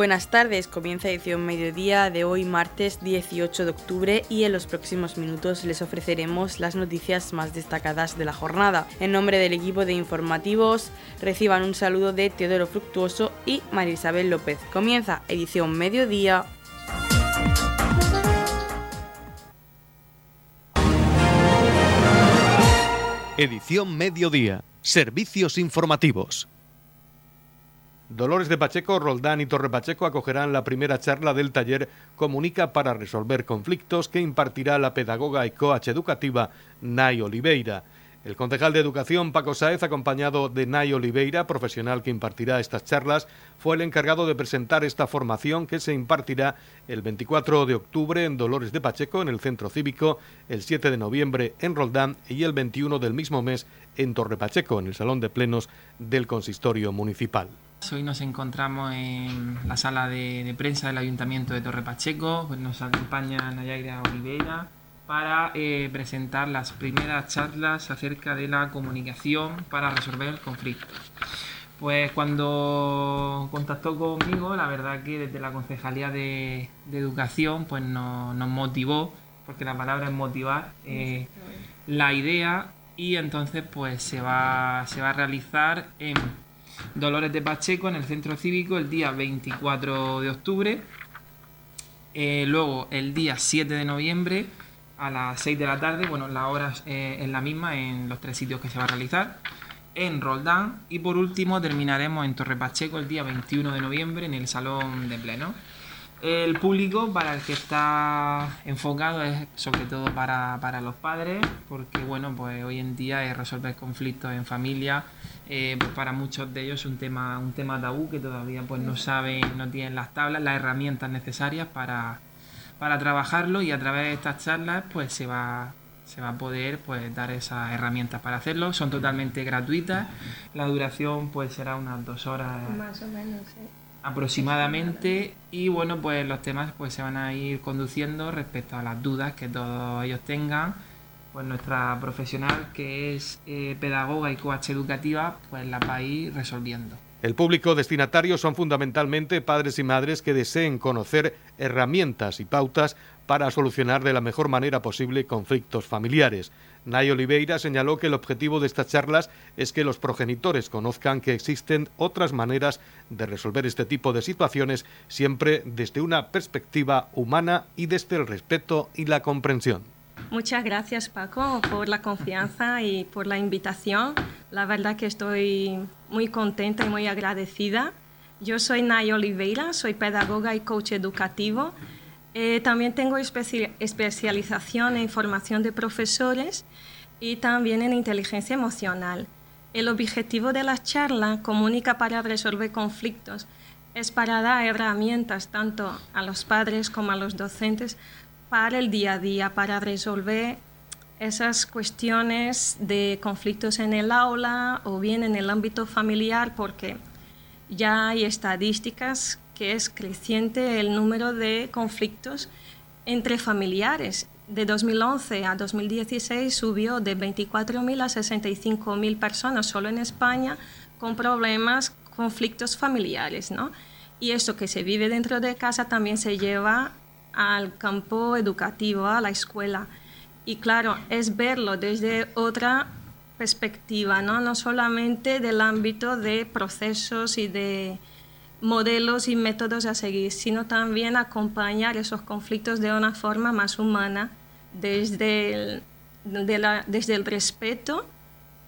Buenas tardes, comienza edición mediodía de hoy martes 18 de octubre y en los próximos minutos les ofreceremos las noticias más destacadas de la jornada. En nombre del equipo de informativos reciban un saludo de Teodoro Fructuoso y María Isabel López. Comienza edición mediodía. Edición mediodía. Servicios informativos. Dolores de Pacheco, Roldán y Torre Pacheco acogerán la primera charla del taller Comunica para resolver conflictos que impartirá la pedagoga y coach educativa Nay Oliveira. El concejal de Educación, Paco Saez, acompañado de Nay Oliveira, profesional que impartirá estas charlas, fue el encargado de presentar esta formación que se impartirá el 24 de octubre en Dolores de Pacheco, en el Centro Cívico, el 7 de noviembre en Roldán y el 21 del mismo mes en Torre Pacheco, en el Salón de Plenos del Consistorio Municipal. Hoy nos encontramos en la sala de, prensa del Ayuntamiento de Torre Pacheco, nos acompaña Nayaira Oliveira para eh, presentar las primeras charlas acerca de la comunicación para resolver conflictos. Pues cuando contactó conmigo, la verdad que desde la Concejalía de, Educación pues nos, motivó, porque la palabra es motivar, eh, la idea y entonces pues se va, se va a realizar en Dolores de Pacheco en el centro cívico el día 24 de octubre. Eh, luego el día 7 de noviembre a las 6 de la tarde, bueno, la hora eh, es la misma en los tres sitios que se va a realizar. En Roldán y por último terminaremos en Torre Pacheco el día 21 de noviembre en el Salón de Pleno. El público para el que está enfocado es sobre todo para, para los padres, porque bueno, pues hoy en día es resolver conflictos en familia, eh, pues para muchos de ellos es un tema, un tema tabú que todavía pues no saben, no tienen las tablas, las herramientas necesarias para, para trabajarlo y a través de estas charlas pues se va, se va a poder pues dar esas herramientas para hacerlo. Son totalmente gratuitas, la duración pues será unas dos horas. Más o menos, aproximadamente. Y bueno pues los temas pues se van a ir conduciendo respecto a las dudas que todos ellos tengan. Pues nuestra profesional que es eh, pedagoga y coach educativa pues la va a ir resolviendo el público destinatario son fundamentalmente padres y madres que deseen conocer herramientas y pautas para solucionar de la mejor manera posible conflictos familiares. Nay Oliveira señaló que el objetivo de estas charlas es que los progenitores conozcan que existen otras maneras de resolver este tipo de situaciones, siempre desde una perspectiva humana y desde el respeto y la comprensión. Muchas gracias Paco por la confianza y por la invitación. La verdad que estoy muy contenta y muy agradecida. Yo soy Nay Oliveira, soy pedagoga y coach educativo. Eh, también tengo especialización en formación de profesores y también en inteligencia emocional. El objetivo de la charla, Comunica para resolver conflictos, es para dar herramientas tanto a los padres como a los docentes para el día a día, para resolver esas cuestiones de conflictos en el aula o bien en el ámbito familiar, porque ya hay estadísticas que es creciente el número de conflictos entre familiares. De 2011 a 2016 subió de 24.000 a 65.000 personas solo en España con problemas, conflictos familiares, ¿no? Y eso que se vive dentro de casa también se lleva al campo educativo, a la escuela. Y claro, es verlo desde otra perspectiva, ¿no? no solamente del ámbito de procesos y de modelos y métodos a seguir, sino también acompañar esos conflictos de una forma más humana, desde el, desde el respeto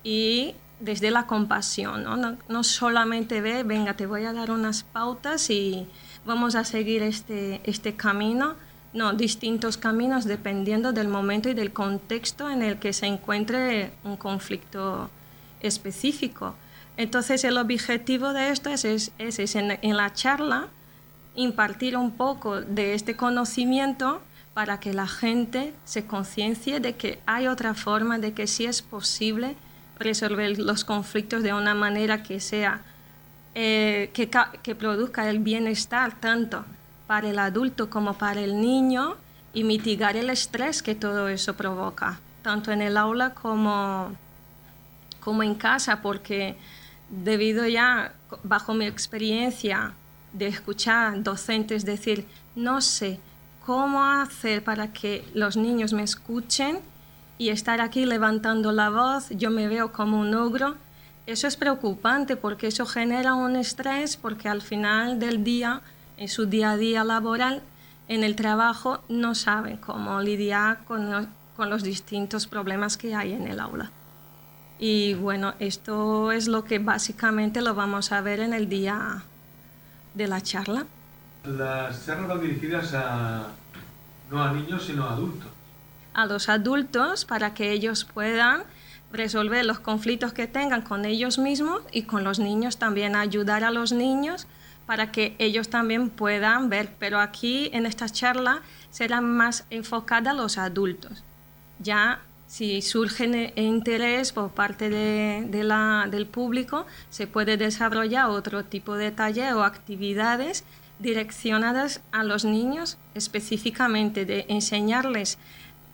y desde la compasión. ¿no? No, no solamente ve, venga, te voy a dar unas pautas y vamos a seguir este, este camino. No, distintos caminos dependiendo del momento y del contexto en el que se encuentre un conflicto específico. Entonces el objetivo de esto es, es, en, en, la charla impartir un poco de este conocimiento para que la gente se conciencie de que hay otra forma, de que sí es posible resolver los conflictos de una manera que sea eh, que, produzca el bienestar tanto para el adulto como para el niño y mitigar el estrés que todo eso provoca, tanto en el aula como, como en casa, porque debido ya, bajo mi experiencia de escuchar docentes decir, no sé cómo hacer para que los niños me escuchen y estar aquí levantando la voz, yo me veo como un ogro, eso es preocupante porque eso genera un estrés porque al final del día, en su día a día laboral, en el trabajo, no saben cómo lidiar con, con los distintos problemas que hay en el aula. Y bueno, esto es lo que básicamente lo vamos a ver en el día de la charla. Las charlas van dirigidas a, no a niños, sino a adultos. A los adultos para que ellos puedan resolver los conflictos que tengan con ellos mismos y con los niños también ayudar a los niños para que ellos también puedan ver. Pero aquí en esta charla será más enfocada a los adultos. Ya si surge interés por parte de, del público, se puede desarrollar otro tipo de taller o actividades direccionadas a los niños específicamente de enseñarles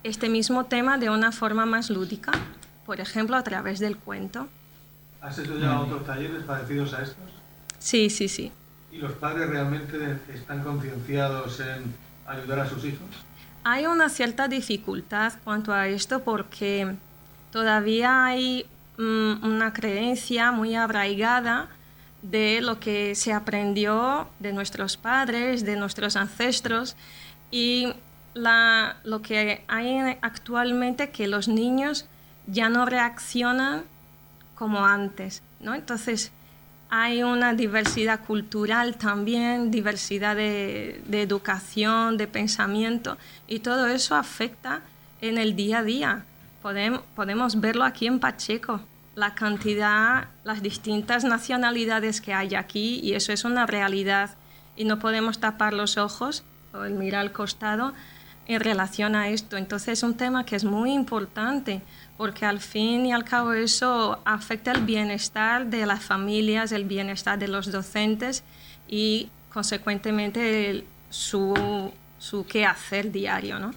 este mismo tema de una forma más lúdica, por ejemplo, a través del cuento. ¿Has hecho ya otros talleres parecidos a estos? Sí, sí, sí. ¿Y los padres realmente están concienciados en ayudar a sus hijos? Hay una cierta dificultad cuanto a esto porque todavía hay mm, una creencia muy arraigada de lo que se aprendió de nuestros padres, de nuestros ancestros y lo que hay actualmente que los niños ya no reaccionan como antes, ¿no? Entonces, hay una diversidad cultural también, diversidad de, educación, de pensamiento, y todo eso afecta en el día a día. Podemos, verlo aquí en Pacheco, la cantidad, las distintas nacionalidades que hay aquí, y eso es una realidad, y no podemos tapar los ojos o mirar al costado en relación a esto. Entonces es un tema que es muy importante porque al fin y al cabo eso afecta el bienestar de las familias, el bienestar de los docentes y consecuentemente su, su quehacer diario. ¿no?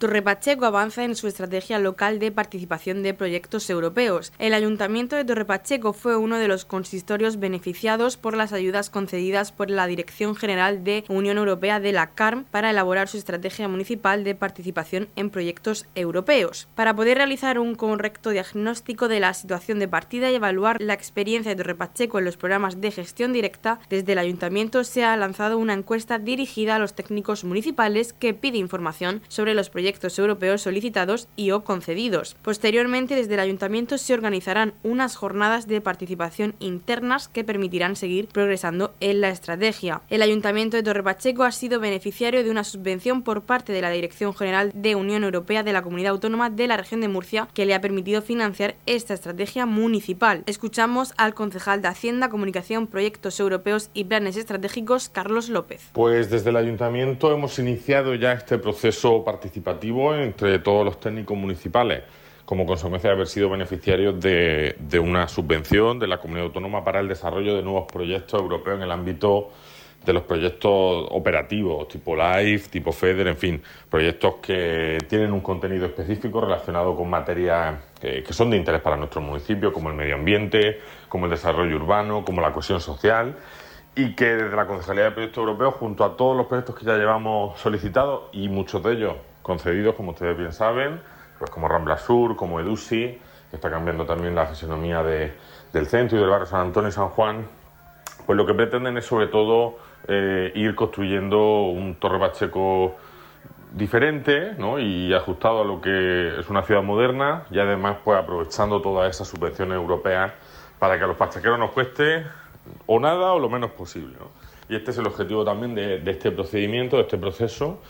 Torre Pacheco avanza en su estrategia local de participación de proyectos europeos. El Ayuntamiento de Torre Pacheco fue uno de los consistorios beneficiados por las ayudas concedidas por la Dirección General de Unión Europea de la CARM para elaborar su estrategia municipal de participación en proyectos europeos. Para poder realizar un correcto diagnóstico de la situación de partida y evaluar la experiencia de Torre Pacheco en los programas de gestión directa, desde el Ayuntamiento se ha lanzado una encuesta dirigida a los técnicos municipales que pide información sobre los proyectos europeos solicitados y o concedidos. Posteriormente, desde el Ayuntamiento se organizarán unas jornadas de participación internas que permitirán seguir progresando en la estrategia. El Ayuntamiento de Torre Pacheco ha sido beneficiario de una subvención por parte de la Dirección General de Unión Europea de la Comunidad Autónoma de la Región de Murcia que le ha permitido financiar esta estrategia municipal. Escuchamos al concejal de Hacienda, Comunicación, Proyectos Europeos y Planes Estratégicos, Carlos López. Pues desde el Ayuntamiento hemos iniciado ya este proceso participativo entre todos los técnicos municipales como consecuencia de haber sido beneficiarios de, una subvención de la comunidad autónoma para el desarrollo de nuevos proyectos europeos en el ámbito de los proyectos operativos, tipo LIFE, tipo FEDER, en fin, proyectos que tienen un contenido específico relacionado con materias que, que son de interés para nuestro municipio, como el medio ambiente, como el desarrollo urbano, como la cohesión social y que desde la Concejalía de Proyectos Europeos, junto a todos los proyectos que ya llevamos solicitados y muchos de ellos concedidos, como ustedes bien saben, pues como Rambla Sur, como Edusi, que está cambiando también la fisonomía del centro y del barrio San Antonio y San Juan, pues lo que pretenden es sobre todo eh, ir construyendo un Torre Pacheco diferente ¿no? y ajustado a lo que es una ciudad moderna y además pues aprovechando todas esas subvenciones europeas para que a los pachequeros nos cueste o nada o lo menos posible. Y este es el objetivo también de, de este procedimiento, de este proceso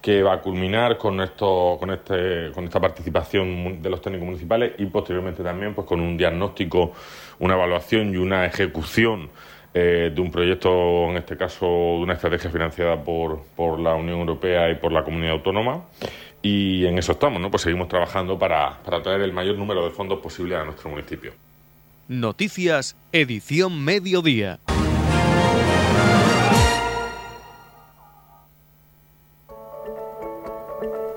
que va a culminar con esto, con este, con esta participación de los técnicos municipales y posteriormente también pues con un diagnóstico, una evaluación y una ejecución eh, de un proyecto, en este caso de una estrategia financiada por, por la Unión Europea y por la comunidad autónoma. Y en eso estamos, ¿no? Pues seguimos trabajando para, para traer el mayor número de fondos posible a nuestro municipio. Noticias, edición mediodía.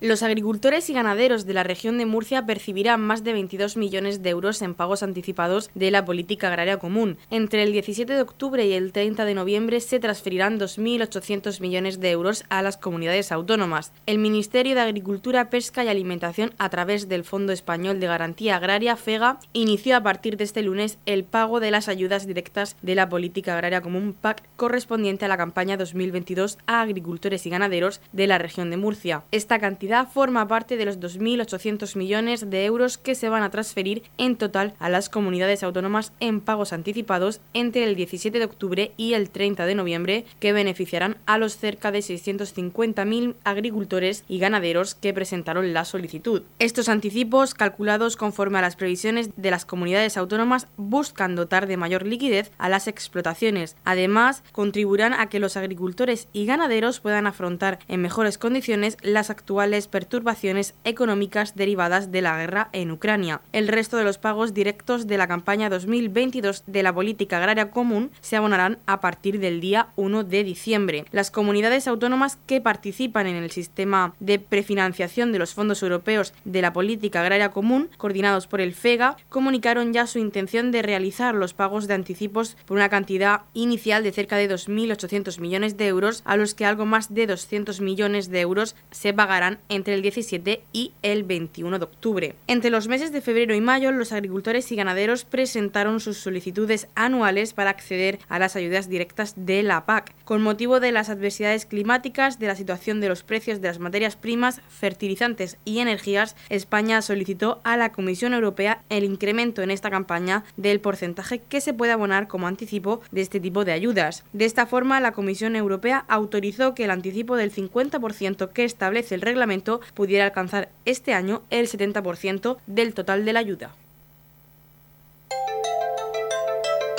Los agricultores y ganaderos de la región de Murcia percibirán más de 22 millones de euros en pagos anticipados de la política agraria común. Entre el 17 de octubre y el 30 de noviembre se transferirán 2.800 millones de euros a las comunidades autónomas. El Ministerio de Agricultura, Pesca y Alimentación, a través del Fondo Español de Garantía Agraria, FEGA, inició a partir de este lunes el pago de las ayudas directas de la política agraria común PAC correspondiente a la campaña 2022 a agricultores y ganaderos de la región de Murcia. Esta cantidad forma parte de los 2.800 millones de euros que se van a transferir en total a las comunidades autónomas en pagos anticipados entre el 17 de octubre y el 30 de noviembre, que beneficiarán a los cerca de 650.000 agricultores y ganaderos que presentaron la solicitud. Estos anticipos, calculados conforme a las previsiones de las comunidades autónomas, buscan dotar de mayor liquidez a las explotaciones. Además, contribuirán a que los agricultores y ganaderos puedan afrontar en mejores condiciones las actuales perturbaciones económicas derivadas de la guerra en Ucrania. El resto de los pagos directos de la campaña 2022 de la política agraria común se abonarán a partir del día 1 de diciembre. Las comunidades autónomas que participan en el sistema de prefinanciación de los fondos europeos de la política agraria común, coordinados por el FEGA, comunicaron ya su intención de realizar los pagos de anticipos por una cantidad inicial de cerca de 2.800 millones de euros, a los que algo más de 200 millones de euros se pagarán entre el 17 y el 21 de octubre. Entre los meses de febrero y mayo, los agricultores y ganaderos presentaron sus solicitudes anuales para acceder a las ayudas directas de la PAC. Con motivo de las adversidades climáticas, de la situación de los precios de las materias primas, fertilizantes y energías, España solicitó a la Comisión Europea el incremento en esta campaña del porcentaje que se puede abonar como anticipo de este tipo de ayudas. De esta forma, la Comisión Europea autorizó que el anticipo del 50% que establece el reglamento pudiera alcanzar este año el 70% del total de la ayuda.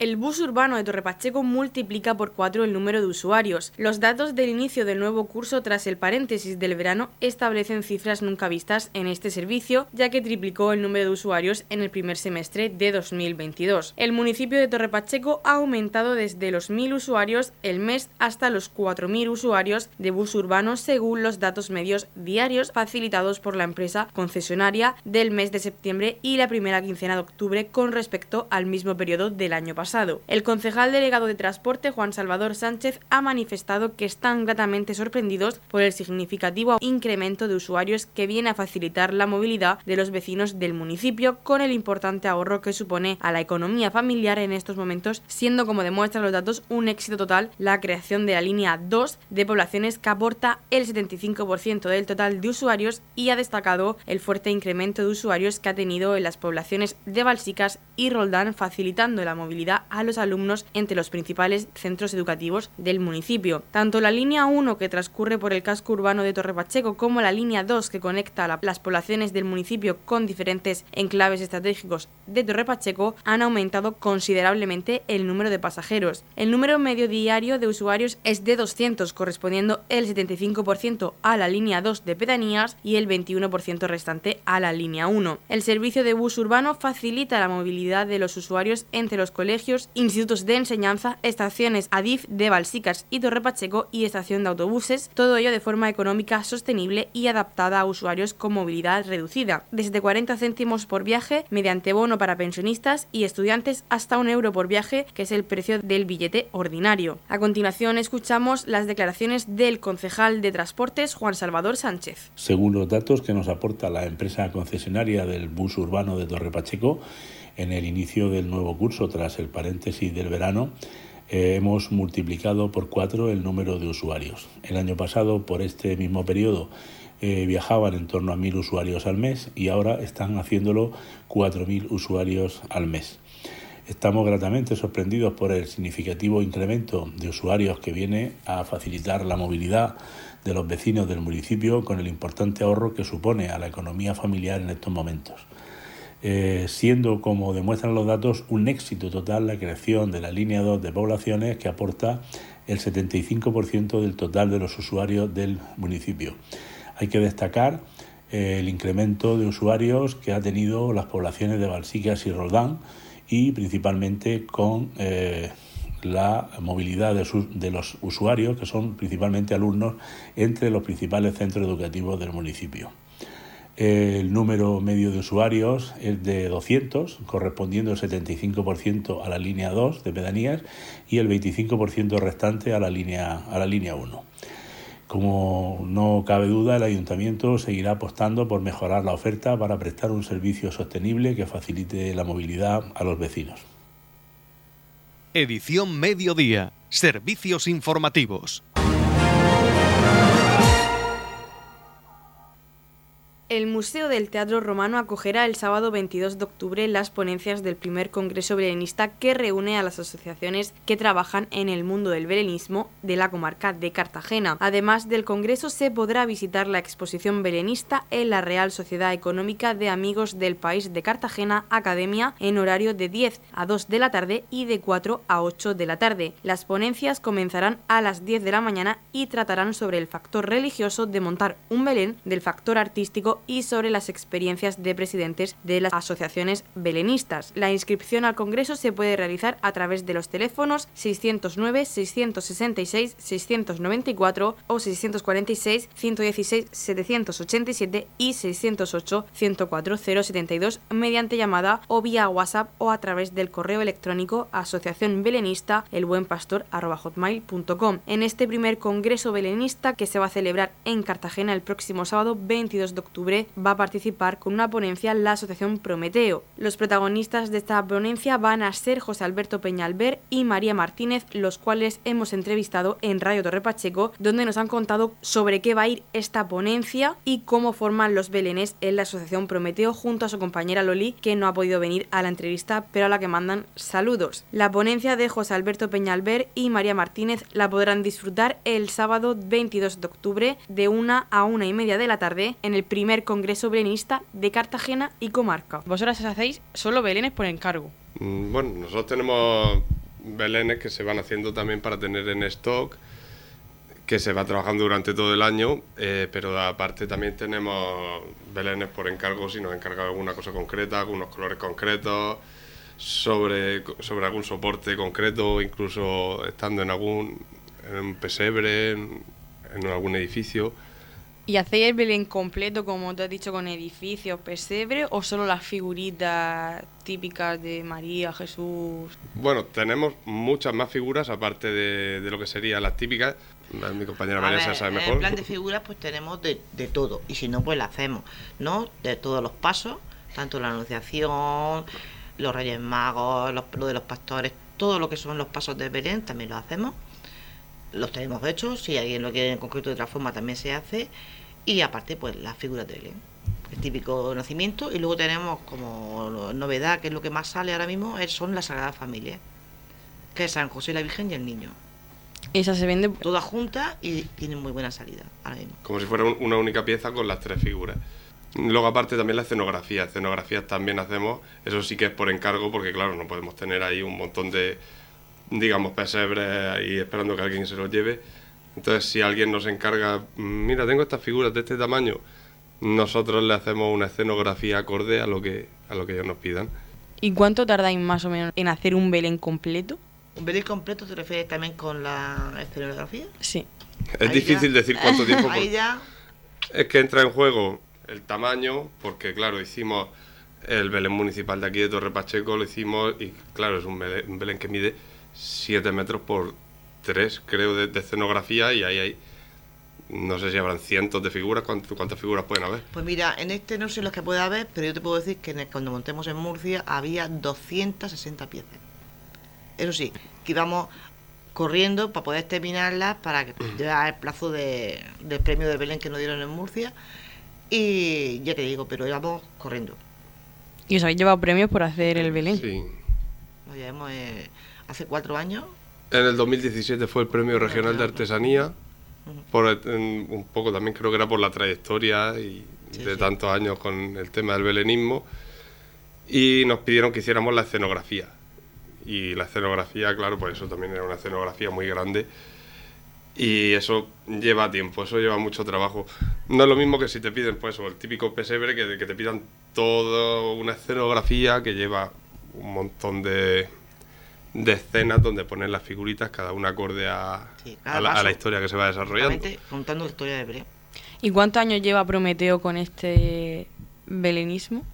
El bus urbano de Torrepacheco multiplica por cuatro el número de usuarios. Los datos del inicio del nuevo curso tras el paréntesis del verano establecen cifras nunca vistas en este servicio, ya que triplicó el número de usuarios en el primer semestre de 2022. El municipio de Torrepacheco ha aumentado desde los 1.000 usuarios el mes hasta los 4.000 usuarios de bus urbano según los datos medios diarios facilitados por la empresa concesionaria del mes de septiembre y la primera quincena de octubre con respecto al mismo periodo del año pasado. El concejal delegado de Transporte, Juan Salvador Sánchez, ha manifestado que están gratamente sorprendidos por el significativo incremento de usuarios que viene a facilitar la movilidad de los vecinos del municipio con el importante ahorro que supone a la economía familiar en estos momentos, siendo como demuestran los datos un éxito total la creación de la línea 2 de poblaciones que aporta el 75% del total de usuarios y ha destacado el fuerte incremento de usuarios que ha tenido en las poblaciones de Balsicas y Roldán facilitando la movilidad a los alumnos entre los principales centros educativos del municipio. Tanto la línea 1 que transcurre por el casco urbano de Torre Pacheco como la línea 2 que conecta las poblaciones del municipio con diferentes enclaves estratégicos de Torre Pacheco han aumentado considerablemente el número de pasajeros. El número medio diario de usuarios es de 200, correspondiendo el 75% a la línea 2 de pedanías y el 21% restante a la línea 1. El servicio de bus urbano facilita la movilidad de los usuarios entre los colegios institutos de enseñanza, estaciones ADIF de Balsicas y Torre Pacheco y estación de autobuses, todo ello de forma económica, sostenible y adaptada a usuarios con movilidad reducida, desde 40 céntimos por viaje mediante bono para pensionistas y estudiantes hasta un euro por viaje, que es el precio del billete ordinario. A continuación escuchamos las declaraciones del concejal de Transportes, Juan Salvador Sánchez. Según los datos que nos aporta la empresa concesionaria del bus urbano de Torre Pacheco, en el inicio del nuevo curso, tras el paréntesis del verano, eh, hemos multiplicado por cuatro el número de usuarios. El año pasado, por este mismo periodo, eh, viajaban en torno a 1.000 usuarios al mes y ahora están haciéndolo 4.000 usuarios al mes. Estamos gratamente sorprendidos por el significativo incremento de usuarios que viene a facilitar la movilidad de los vecinos del municipio con el importante ahorro que supone a la economía familiar en estos momentos. Eh, siendo, como demuestran los datos, un éxito total la creación de la línea 2 de poblaciones que aporta el 75% del total de los usuarios del municipio. Hay que destacar eh, el incremento de usuarios que ha tenido las poblaciones de Balsicas y Roldán y principalmente con eh, la movilidad de, los usuarios, que son principalmente alumnos, entre los principales centros educativos del municipio. El número medio de usuarios es de 200, correspondiendo el 75% a la línea 2 de pedanías y el 25% restante a la línea, a la línea 1. Como no cabe duda, el ayuntamiento seguirá apostando por mejorar la oferta para prestar un servicio sostenible que facilite la movilidad a los vecinos. Edición Mediodía. Servicios informativos. El Museo del Teatro Romano acogerá el sábado 22 de octubre las ponencias del primer Congreso Belenista que reúne a las asociaciones que trabajan en el mundo del belenismo de la comarca de Cartagena. Además del Congreso se podrá visitar la exposición belenista en la Real Sociedad Económica de Amigos del País de Cartagena Academia en horario de 10 a 2 de la tarde y de 4 a 8 de la tarde. Las ponencias comenzarán a las 10 de la mañana y tratarán sobre el factor religioso de montar un Belén, del factor artístico y sobre las experiencias de presidentes de las asociaciones belenistas. La inscripción al Congreso se puede realizar a través de los teléfonos 609 666 694 o 646 116 787 y 608 104 072 mediante llamada o vía WhatsApp o a través del correo electrónico asociación belenista elbuenpastor.com. En este primer Congreso belenista que se va a celebrar en Cartagena el próximo sábado 22 de octubre va a participar con una ponencia la Asociación Prometeo. Los protagonistas de esta ponencia van a ser José Alberto Peñalver y María Martínez, los cuales hemos entrevistado en Radio Torre Pacheco, donde nos han contado sobre qué va a ir esta ponencia y cómo forman los belenes en la Asociación Prometeo junto a su compañera Loli, que no ha podido venir a la entrevista, pero a la que mandan saludos. La ponencia de José Alberto Peñalver y María Martínez la podrán disfrutar el sábado 22 de octubre de una a una y media de la tarde en el primer Congreso Belenista de Cartagena y Comarca. Vosotras hacéis solo belenes por encargo. Mm, bueno, nosotros tenemos belenes que se van haciendo también para tener en stock, que se va trabajando durante todo el año, eh, pero aparte también tenemos belenes por encargo si nos encarga alguna cosa concreta, algunos colores concretos, sobre, sobre algún soporte concreto, incluso estando en algún en un pesebre, en algún edificio. ¿Y hacéis el Belén completo, como te has dicho, con edificios, pesebre o solo las figuritas típicas de María, Jesús? Bueno, tenemos muchas más figuras, aparte de, lo que serían las típicas. Mi compañera María se sabe mejor. En plan de figuras, pues tenemos de, todo. Y si no, pues la hacemos, ¿no? De todos los pasos, tanto la Anunciación, los Reyes Magos, los, lo de los pastores, todo lo que son los pasos de Belén, también lo hacemos los tenemos hechos, si alguien lo quiere en concreto de otra forma también se hace, y aparte pues las figuras de Belén, el típico nacimiento, y luego tenemos como novedad, que es lo que más sale ahora mismo, son la Sagrada Familia, que es San José, la Virgen y el Niño. Esa se vende todas juntas y tienen muy buena salida ahora mismo. Como si fuera una única pieza con las tres figuras. Luego aparte también la escenografía, escenografías también hacemos, eso sí que es por encargo porque claro, no podemos tener ahí un montón de, digamos, pesebres ahí esperando que alguien se los lleve. Entonces, si alguien nos encarga, mira, tengo estas figuras de este tamaño, nosotros le hacemos una escenografía acorde a lo que, a lo que ellos nos pidan. ¿Y cuánto tardáis más o menos en hacer un Belén completo? ¿Un Belén completo te refieres también con la escenografía? Sí. Es difícil decir cuánto tiempo. Ahí ya... Es que entra en juego el tamaño, porque claro, hicimos el Belén municipal de aquí de Torre Pacheco, lo hicimos y claro, es un Belén que mide 7 metros por 3, creo, de, escenografía y ahí hay, no sé si habrán cientos de figuras, ¿cuántas, figuras pueden haber? Pues mira, en este no sé los que puede haber, pero yo te puedo decir que cuando montemos en Murcia había 260 piezas. Eso sí, que íbamos corriendo para poder terminarlas para que llegar el plazo de, del premio de Belén que nos dieron en Murcia. Y ya te digo, pero íbamos corriendo. ¿Y os habéis llevado premios por hacer el Belén? Sí. Nos llevamos eh, hace cuatro años. En el 2017 fue el Premio Regional de Artesanía, por, un poco también creo que era por la trayectoria y Sí, de sí. tantos años con el tema del belenismo. Y nos pidieron que hiciéramos la escenografía. Y la escenografía, claro, pues eso también era una escenografía muy grande. Y eso lleva tiempo, eso lleva mucho trabajo. No es lo mismo que si te piden, pues, el típico pesebre, que, que te pidan toda una escenografía que lleva un montón de, de escenas donde ponen las figuritas, cada una acorde a, Sí, cada a, la, a paso. la historia que se va desarrollando. Realmente contando la historia de Belén. ¿Y cuántos años lleva Prometeo con este belenismo?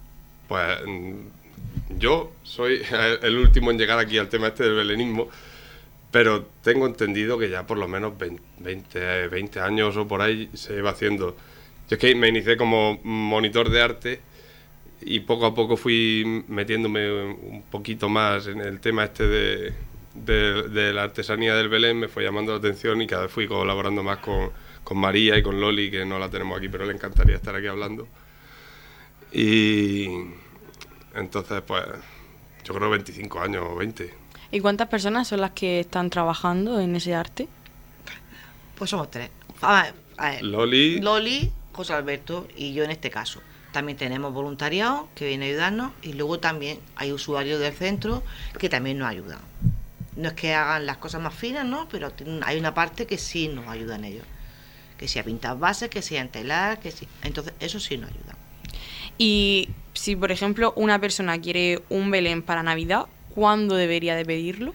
Pues mm, yo soy el último en llegar aquí al tema este del belenismo, pero tengo entendido que ya por lo menos 20, 20 años o por ahí se lleva haciendo. Yo es que me inicié como monitor de arte y poco a poco fui metiéndome un poquito más en el tema este de, de- de la artesanía del Belén, me fue llamando la atención y cada vez fui colaborando más con, con María y con Loli, que no la tenemos aquí, pero le encantaría estar aquí hablando. Y entonces, pues, yo creo 25 años o 20. ¿Y cuántas personas son las que están trabajando en ese arte? Pues somos tres. A ver, a ver. Loli, Loli, José Alberto y yo en este caso. También tenemos voluntariado que viene a ayudarnos y luego también hay usuarios del centro que también nos ayudan. No es que hagan las cosas más finas, ¿no? Pero hay una parte que sí nos ayudan ellos. Que sea pintar bases, que sea entelar, que sí. Entonces, eso sí nos ayuda. Y si, por ejemplo, una persona quiere un Belén para Navidad, ¿cuándo debería de pedirlo?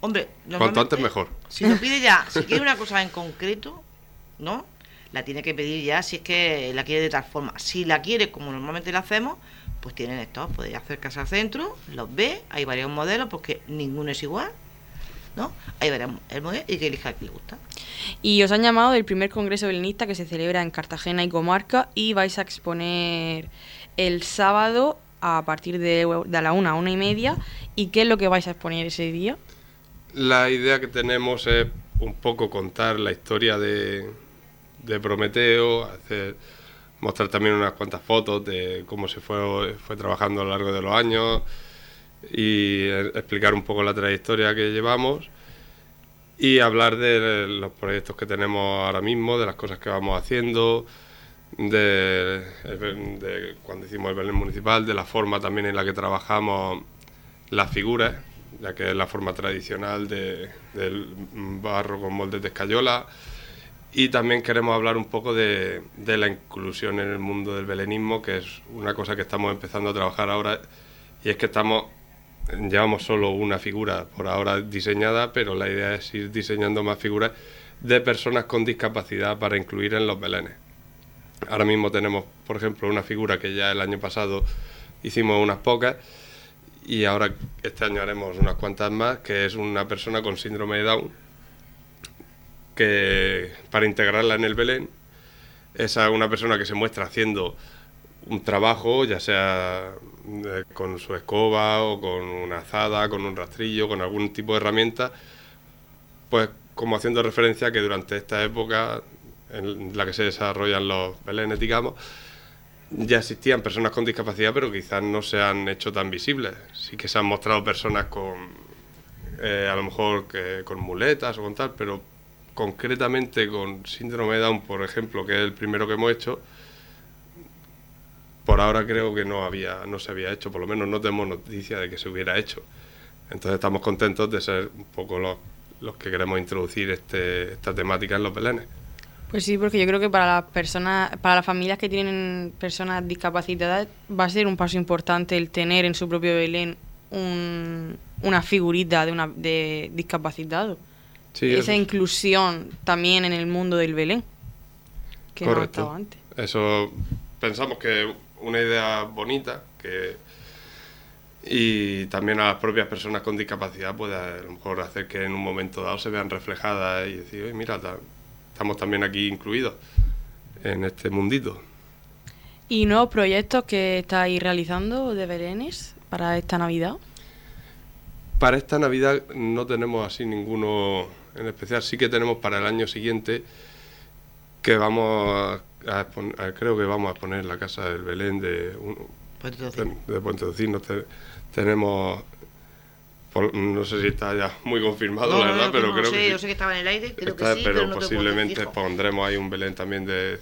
Hombre, cuanto antes mejor. Si lo pide ya, si quiere una cosa en concreto, ¿no? La tiene que pedir ya si es que la quiere de tal forma. Si la quiere como normalmente la hacemos, pues tienen esto, puede acercarse al centro, los ve, hay varios modelos porque ninguno es igual, ¿no? Hay varios el modelo y que elija el que le gusta. Y os han llamado del primer congreso belenista que se celebra en Cartagena y comarca y vais a exponer el sábado a partir de, de la una a una y media. ¿Y qué es lo que vais a exponer ese día? La idea que tenemos es un poco contar la historia de, de Prometeo, mostrar también unas cuantas fotos de cómo se fue, fue trabajando a lo largo de los años y eh, explicar un poco la trayectoria que llevamos y hablar de los proyectos que tenemos ahora mismo, de las cosas que vamos haciendo, de, cuando hicimos el Belén Municipal, de la forma también en la que trabajamos las figuras, ya que es la forma tradicional de- del barro con moldes de escayola. Y también queremos hablar un poco de, de la inclusión en el mundo del belenismo, que es una cosa que estamos empezando a trabajar ahora, y es que estamos llevamos solo una figura por ahora diseñada, pero la idea es ir diseñando más figuras de personas con discapacidad para incluir en los belenes. Ahora mismo tenemos, por ejemplo, una figura que ya el año pasado hicimos unas pocas y ahora este año haremos unas cuantas más, que es una persona con síndrome de Down, que para integrarla en el Belén, es una persona que se muestra haciendo un trabajo, ya sea eh, con su escoba o con una azada, con un rastrillo, con algún tipo de herramienta, pues como haciendo referencia que durante esta época en la que se desarrollan los belenes, digamos, ya existían personas con discapacidad, pero quizás no se han hecho tan visibles. Sí que se han mostrado personas con, eh, a lo mejor, que, con muletas o con tal, pero concretamente con síndrome de Down, por ejemplo, que es el primero que hemos hecho, por ahora creo que no había, no se había hecho, por lo menos no tenemos noticia de que se hubiera hecho. Entonces estamos contentos de ser un poco los, los que queremos introducir este, esta temática en los belenes. Pues sí, porque yo creo que para las personas, para las familias que tienen personas discapacitadas va a ser un paso importante el tener en su propio Belén un- una figurita de una de discapacitado. Sí, Esa inclusión también en el mundo del Belén que no ha Correcto. estado antes. eso pensamos que es una idea bonita que y también a las propias personas con discapacidad puede a lo mejor hacer que en un momento dado se vean reflejadas y decir, "Oye, mira, ta- estamos también aquí incluidos en este mundito. ¿Y nuevos proyectos que estáis realizando de Belenes para esta Navidad? Para esta Navidad no tenemos así ninguno en especial. Sí que tenemos para el año siguiente que vamos a, exponer, creo que vamos a poner la casa del Belén de, Puente de, de Puente Tocino. Te- tenemos, por- no sé si está ya muy confirmado, No, la verdad, no, pero creo sé, que sí. yo sé que estaba en el aire, creo Está, que sí, pero, posiblemente pondremos ahí un Belén también de,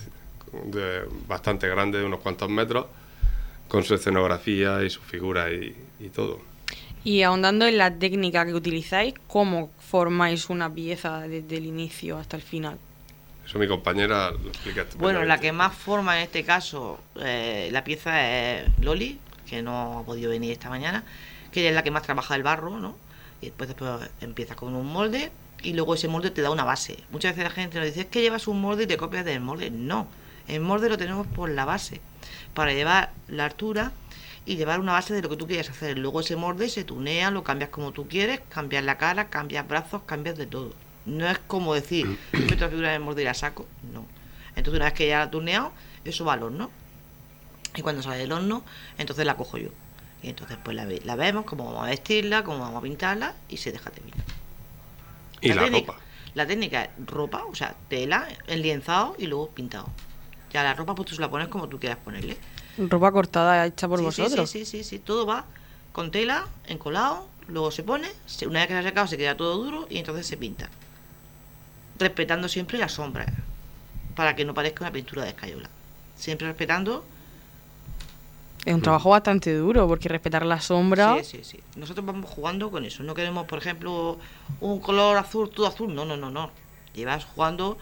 de bastante grande, de unos cuantos metros, con su escenografía y su figura y, y todo. Y ahondando en la técnica que utilizáis, ¿cómo formáis una pieza desde el inicio hasta el final? Eso mi compañera lo explica Bueno, la que más forma en este caso eh, la pieza es Loli, que no ha podido venir esta mañana, que es la que más trabaja el barro, ¿no? Y después, después empiezas con un molde y luego ese molde te da una base. Muchas veces la gente nos dice, es que llevas un molde y te copias del molde. No, el molde lo tenemos por la base, para llevar la altura y llevar una base de lo que tú quieres hacer. Luego ese molde se tunea, lo cambias como tú quieres, cambias la cara, cambias brazos, cambias de todo. No es como decir, meto la figura el molde y la saco, no. Entonces una vez que ya la he tuneado, eso va al horno. Y cuando sale del horno, entonces la cojo yo. Y entonces pues la, la vemos, cómo vamos a vestirla, cómo vamos a pintarla y se deja terminar. Y la técnica, ropa. La técnica es ropa, o sea, tela, enlienzado y luego pintado. Ya la ropa pues tú se la pones como tú quieras ponerle. Ropa cortada hecha por Sí, vosotros. Sí, sí, sí, sí, todo va con tela, encolado, luego se pone, una vez que se ha secado se queda todo duro y entonces se pinta. Respetando siempre la sombra, para que no parezca una pintura de escayola. Siempre respetando Es un trabajo bastante duro porque respetar la sombra. Sí, sí, sí. Nosotros vamos jugando con eso. No queremos, por ejemplo, un color azul, todo azul. No, no, no, no. Llevas jugando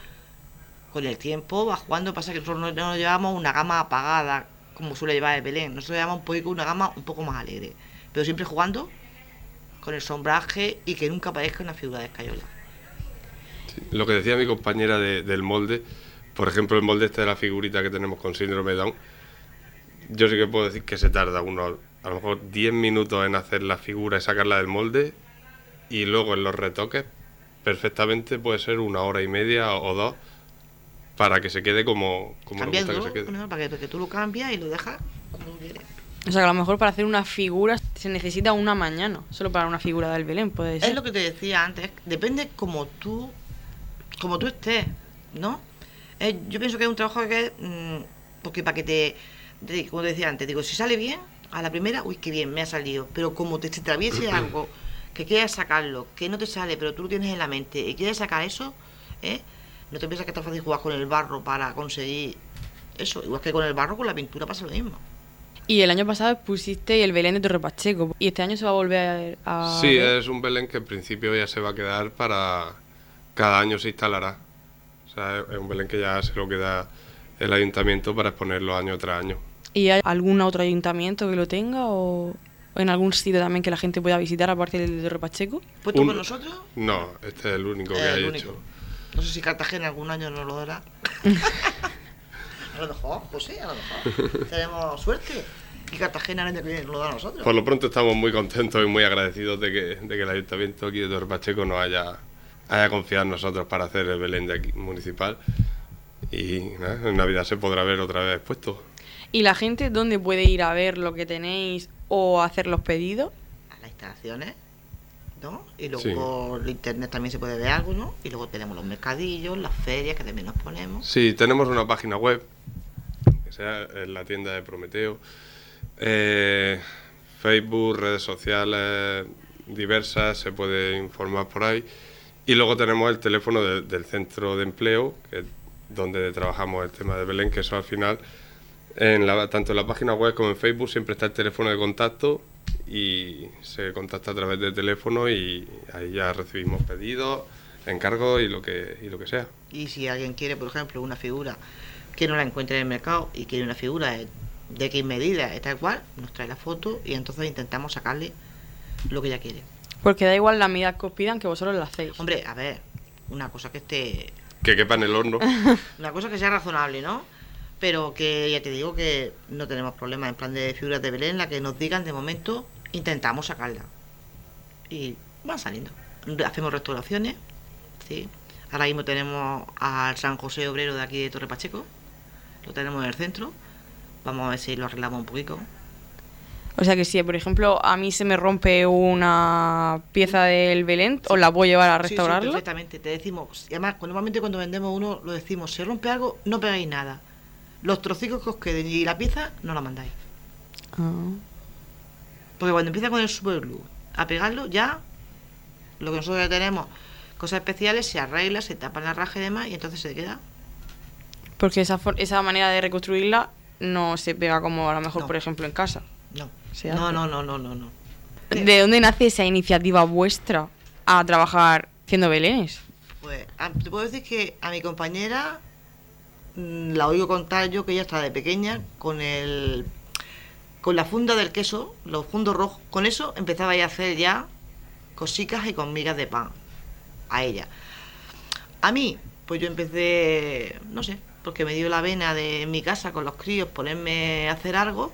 con el tiempo, vas jugando. Pasa que nosotros no, no llevamos una gama apagada como suele llevar el Belén. Nosotros llevamos un poquito una gama un poco más alegre. Pero siempre jugando con el sombraje y que nunca parezca una figura de escayola. Lo que decía mi compañera de- del molde, por ejemplo, el molde este de la figurita que tenemos con síndrome Down, yo sí que puedo decir que se tarda unos, a lo mejor 10 minutos en hacer la figura y sacarla del molde, y luego en los retoques, perfectamente puede ser una hora y media o dos para que se quede como, como nos gusta que para que, que tú lo cambias y lo dejas como tú quieres. O sea que a lo mejor para hacer una figura se necesita una mañana. Solo para una figura del Belén puede ser. Es lo que te decía antes, depende como tú, como tú estés, ¿no? Eh, yo pienso que es un trabajo que, mm, porque para que te, te- como te decía antes, digo, si sale bien, a la primera, uy, qué bien, me ha salido, pero como te, te atraviese algo, que quieras sacarlo, que no te sale, pero tú lo tienes en la mente y quieres sacar eso, ¿eh? No te piensas que es tan fácil jugar con el barro para conseguir eso, igual que con el barro, con la pintura pasa lo mismo. Y el año pasado pusiste el Belén de Torre Pacheco. Y este año se va a volver a. Sí, ver? es un Belén que en principio ya se va a quedar para... Cada año se instalará. O sea, es un Belén que ya se lo queda el ayuntamiento para exponerlo año tras año. ¿Y hay algún otro ayuntamiento que lo tenga o en algún sitio también que la gente pueda visitar aparte del de Torre Pacheco? ¿Puesto Un- con nosotros? No, este es el único que el hay único. hecho. No sé si Cartagena algún año nos lo dará. a lo mejor, pues sí, a lo mejor. Tenemos suerte. Y Cartagena el año que viene nos lo da a nosotros. Por lo pronto estamos muy contentos y muy agradecidos de que, de que el ayuntamiento aquí de Torre Pacheco nos haya, haya confiado en nosotros para hacer el Belén de aquí municipal. Y nada, en Navidad se podrá ver otra vez puesto. ¿Y la gente dónde puede ir a ver lo que tenéis o hacer los pedidos? A las instalaciones, ¿no? Y luego el internet también se puede ver algo, ¿no? Y luego tenemos los mercadillos, las ferias que también nos ponemos. Sí, tenemos una página web, que sea en la tienda de Prometeo. Eh, Facebook, redes sociales diversas, se puede informar por ahí. Y luego tenemos el teléfono de- del centro de empleo, que es donde trabajamos el tema de Belén, que eso al final, en la, tanto en la página web como en Facebook, siempre está el teléfono de contacto y se contacta a través del teléfono y ahí ya recibimos pedidos, encargos y lo que, y lo que sea. Y si alguien quiere, por ejemplo, una figura que no la encuentre en el mercado y quiere una figura de, de X medida, de tal cual, nos trae la foto y entonces intentamos sacarle lo que ella quiere. Porque da igual la medida que os pidan que vosotros la hacéis. Hombre, a ver, una cosa que esté Que quepa en el horno. Una cosa que sea razonable, ¿no? Pero que ya te digo que no tenemos problemas en plan de figuras de Belén, la que nos digan de momento, intentamos sacarla. Y van saliendo. Hacemos restauraciones, ¿sí? Ahora mismo tenemos al San José Obrero de aquí de Torre Pacheco, lo tenemos en el centro. Vamos a ver si lo arreglamos un poquito. O sea que si, por ejemplo, a mí se me rompe una pieza del Belén, ¿os la puedo llevar a Sí, sí, restaurarla? perfectamente. Te decimos, y además, normalmente cuando vendemos uno, lo decimos, si rompe algo, no pegáis nada. Los trocicos que os queden y la pieza, no la mandáis. Ah. Porque cuando empieza con el superglue a pegarlo, ya lo que nosotros ya tenemos, cosas especiales, se arregla, se tapa la raja y demás, y entonces se queda. Porque esa, for- esa manera de reconstruirla no se pega como a lo mejor, No. por ejemplo, en casa. No, no, no, no, no, no, no. ¿De dónde nace esa iniciativa vuestra a trabajar haciendo belenes? Pues a- te puedo decir que a mi compañera mm, la oigo contar yo que ella está de pequeña con el con la funda del queso, los fundos rojos, con eso empezaba a hacer ya cositas y con migas de pan a ella. A mí, pues yo empecé, no sé, porque me dio la vena de en mi casa con los críos ponerme a hacer algo,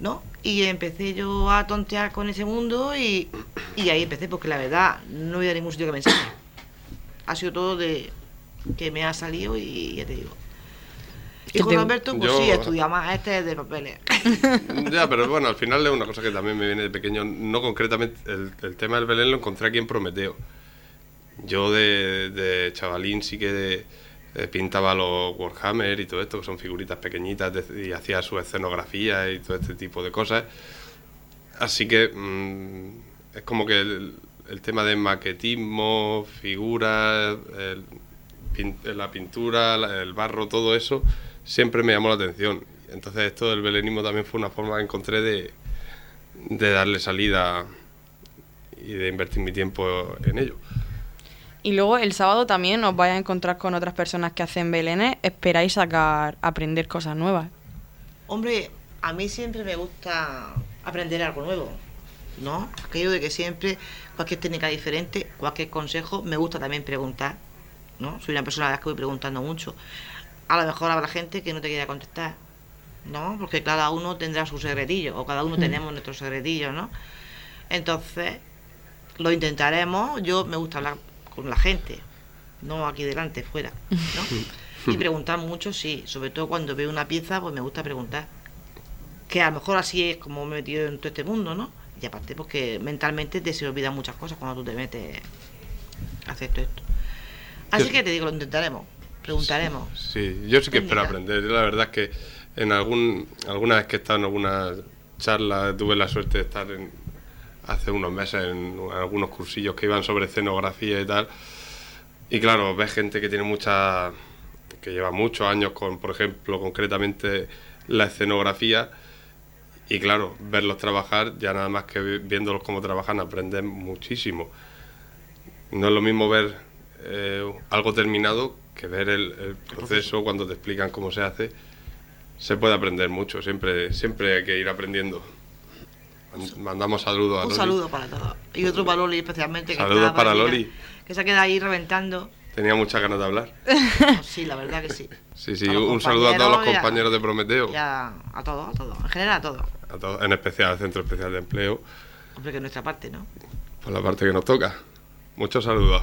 ¿no? Y empecé yo a tontear con ese mundo y, y ahí empecé, porque la verdad no había ningún sitio que me. Ha sido todo de que me ha salido y ya te digo. Y con Alberto, pues Yo- sí, estudia más, este es de papeles. Ya, pero bueno, al final es una cosa que también me viene de pequeño. No concretamente, el, el tema del Belén lo encontré aquí en Prometeo. Yo de, de chavalín sí que eh, pintaba los Warhammer y todo esto, que son figuritas pequeñitas, de- y hacía su escenografía y todo este tipo de cosas. Así que mm, es como que el, el tema de maquetismo, figuras, el pin- la pintura, la- el barro, todo eso, siempre me llamó la atención. Entonces esto del belenismo también fue una forma que encontré de, de darle salida y de invertir mi tiempo en ello. Y luego el sábado también os vais a encontrar con otras personas que hacen belenes. Esperáis sacar, aprender cosas nuevas. Hombre, a mí siempre me gusta aprender algo nuevo, ¿no? Aquello de que siempre cualquier técnica diferente, cualquier consejo, me gusta también preguntar, ¿no? Soy una persona a la que voy preguntando mucho. A lo mejor habrá gente que no te quiera contestar, ¿no? Porque cada uno tendrá su secretillo, o cada uno tenemos nuestros secretillos, ¿no? Entonces, lo intentaremos. Yo me gusta hablar con la gente, no aquí delante, fuera, ¿no? Y preguntar mucho, sí. Sobre todo cuando veo una pieza, pues me gusta preguntar. Que a lo mejor así es como me he metido en todo este mundo, ¿no? Y aparte, porque mentalmente te se olvidan muchas cosas cuando tú te metes a hacer todo esto. Así que te digo, lo intentaremos. Preguntaremos. Sí, yo sí que espero aprender. Yo la verdad es que en algún alguna vez que he estado en alguna charla tuve la suerte de estar en, hace unos meses en algunos cursillos que iban sobre escenografía y tal. Y claro, ves gente que tiene mucha que lleva muchos años con, por ejemplo, concretamente la escenografía y claro, verlos trabajar, ya nada más que vi- viéndolos cómo trabajan, aprendes muchísimo. No es lo mismo ver eh, algo terminado que ver el, el proceso cuando te explican cómo se hace. Se puede aprender mucho, siempre, siempre hay que ir aprendiendo. Man- Mandamos saludos a Un Loli. saludo para todos. Y otro para Loli especialmente. Que Saludos para Loli. Que se queda ahí reventando. Tenía muchas ganas de hablar. Pues sí, la verdad que sí. Sí, sí, un saludo a todos los compañeros de Prometeo, a, a todos, a todos. En general a todos. a todos, en especial al Centro Especial de Empleo, Hombre, que es nuestra parte, ¿no? por la parte que nos toca. Muchos saludos.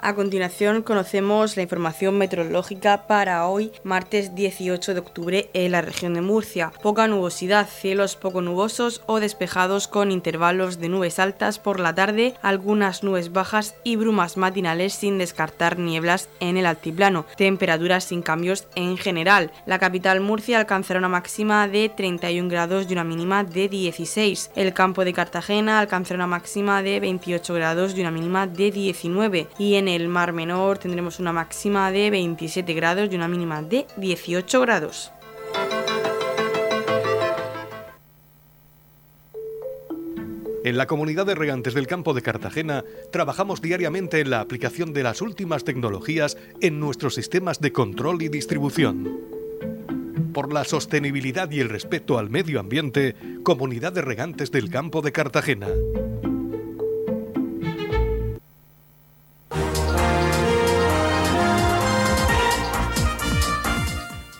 A continuación conocemos la información meteorológica para hoy, martes 18 de octubre, en la región de Murcia. Poca nubosidad, cielos poco nubosos o despejados con intervalos de nubes altas por la tarde, algunas nubes bajas y brumas matinales sin descartar nieblas en el altiplano. Temperaturas sin cambios en general. La capital Murcia alcanzará una máxima de 31 grados y una mínima de 16. El campo de Cartagena alcanzará una máxima de 28 grados y una mínima de 19. Y en el Mar Menor tendremos una máxima de 27 grados y una mínima de 18 grados. En la comunidad de regantes del campo de Cartagena trabajamos diariamente en la aplicación de las últimas tecnologías en nuestros sistemas de control y distribución. por la sostenibilidad y el respeto al medio ambiente, Comunidad de Regantes del Campo de Cartagena.